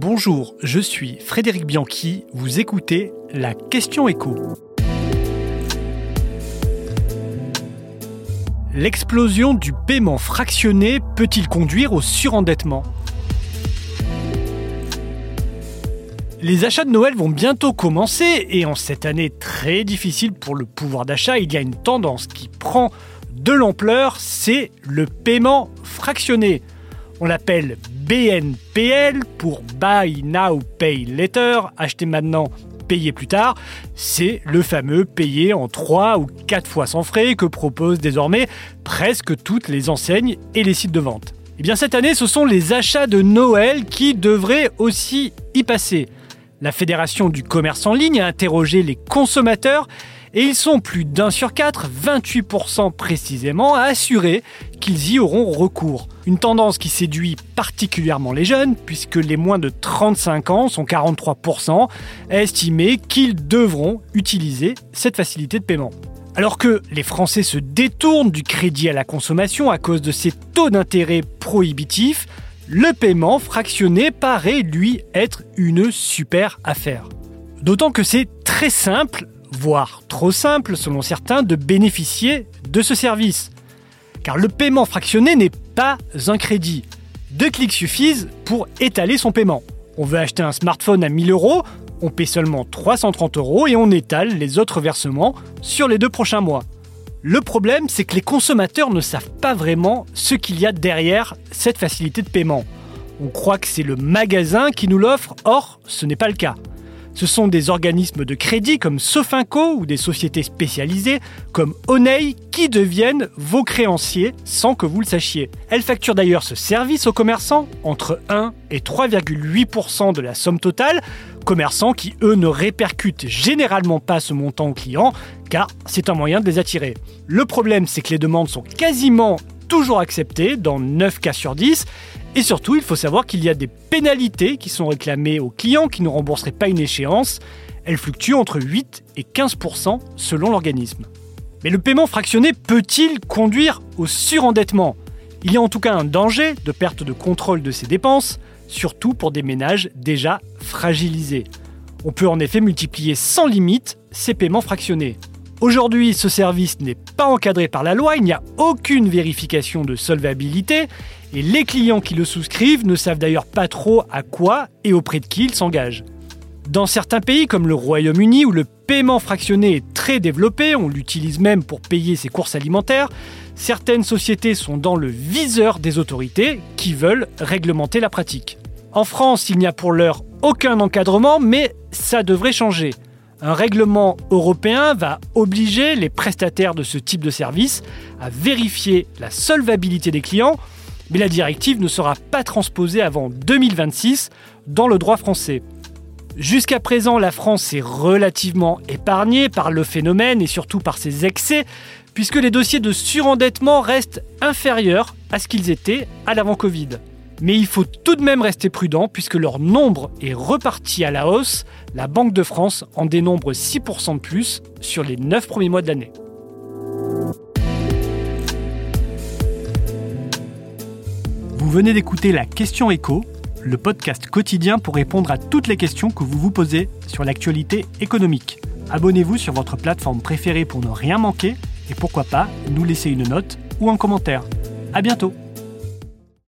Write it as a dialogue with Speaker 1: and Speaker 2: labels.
Speaker 1: Bonjour, je suis Frédéric Bianchi, vous écoutez la question écho. L'explosion du paiement fractionné peut-il conduire au surendettement? Les achats de Noël vont bientôt commencer et en cette année très difficile pour le pouvoir d'achat, il y a une tendance qui prend de l'ampleur, c'est le paiement fractionné. On l'appelle BNPL pour Buy Now Pay Later, acheter maintenant, payer plus tard. C'est le fameux payer en 3 ou 4 fois sans frais que proposent désormais presque toutes les enseignes et les sites de vente. Et eh bien cette année, ce sont les achats de Noël qui devraient aussi y passer. La Fédération du commerce en ligne a interrogé les consommateurs et ils sont plus d'un sur quatre, 28% précisément, à assurer qu'ils y auront recours. Une tendance qui séduit particulièrement les jeunes, puisque les moins de 35 ans sont 43% à estimer qu'ils devront utiliser cette facilité de paiement. Alors que les Français se détournent du crédit à la consommation à cause de ces taux d'intérêt prohibitifs, le paiement fractionné paraît lui être une super affaire. D'autant que c'est très simple, voire trop simple selon certains, de bénéficier de ce service. Car le paiement fractionné n'est pas un crédit. Deux clics suffisent pour étaler son paiement. On veut acheter un smartphone à 1000 euros, on paie seulement 330 euros et on étale les autres versements sur les deux prochains mois. Le problème, c'est que les consommateurs ne savent pas vraiment ce qu'il y a derrière cette facilité de paiement. On croit que c'est le magasin qui nous l'offre, or ce n'est pas le cas. Ce sont des organismes de crédit comme Sofinco ou des sociétés spécialisées comme Onei qui deviennent vos créanciers sans que vous le sachiez. Elles facturent d'ailleurs ce service aux commerçants entre 1 et 3,8% de la somme totale, commerçants qui eux ne répercutent généralement pas ce montant aux clients car c'est un moyen de les attirer. Le problème c'est que les demandes sont quasiment toujours acceptées dans 9 cas sur 10 et surtout, il faut savoir qu'il y a des pénalités qui sont réclamées aux clients qui ne rembourseraient pas une échéance. Elles fluctuent entre 8 et 15% selon l'organisme. Mais le paiement fractionné peut-il conduire au surendettement? Il y a en tout cas un danger de perte de contrôle de ses dépenses, surtout pour des ménages déjà fragilisés. On peut en effet multiplier sans limite ces paiements fractionnés. Aujourd'hui, ce service n'est pas encadré par la loi, il n'y a aucune vérification de solvabilité et les clients qui le souscrivent ne savent d'ailleurs pas trop à quoi et auprès de qui ils s'engagent. Dans certains pays comme le Royaume-Uni où le paiement fractionné est très développé, on l'utilise même pour payer ses courses alimentaires, certaines sociétés sont dans le viseur des autorités qui veulent réglementer la pratique. En France, il n'y a pour l'heure aucun encadrement, mais ça devrait changer. Un règlement européen va obliger les prestataires de ce type de service à vérifier la solvabilité des clients, mais la directive ne sera pas transposée avant 2026 dans le droit français. Jusqu'à présent, la France est relativement épargnée par le phénomène et surtout par ses excès, puisque les dossiers de surendettement restent inférieurs à ce qu'ils étaient à l'avant-Covid. Mais il faut tout de même rester prudent puisque leur nombre est reparti à la hausse. La Banque de France en dénombre 6% de plus sur les 9 premiers mois de l'année. Vous venez d'écouter la Question Écho, le podcast quotidien pour répondre à toutes les questions que vous vous posez sur l'actualité économique. Abonnez-vous sur votre plateforme préférée pour ne rien manquer et pourquoi pas nous laisser une note ou un commentaire. À bientôt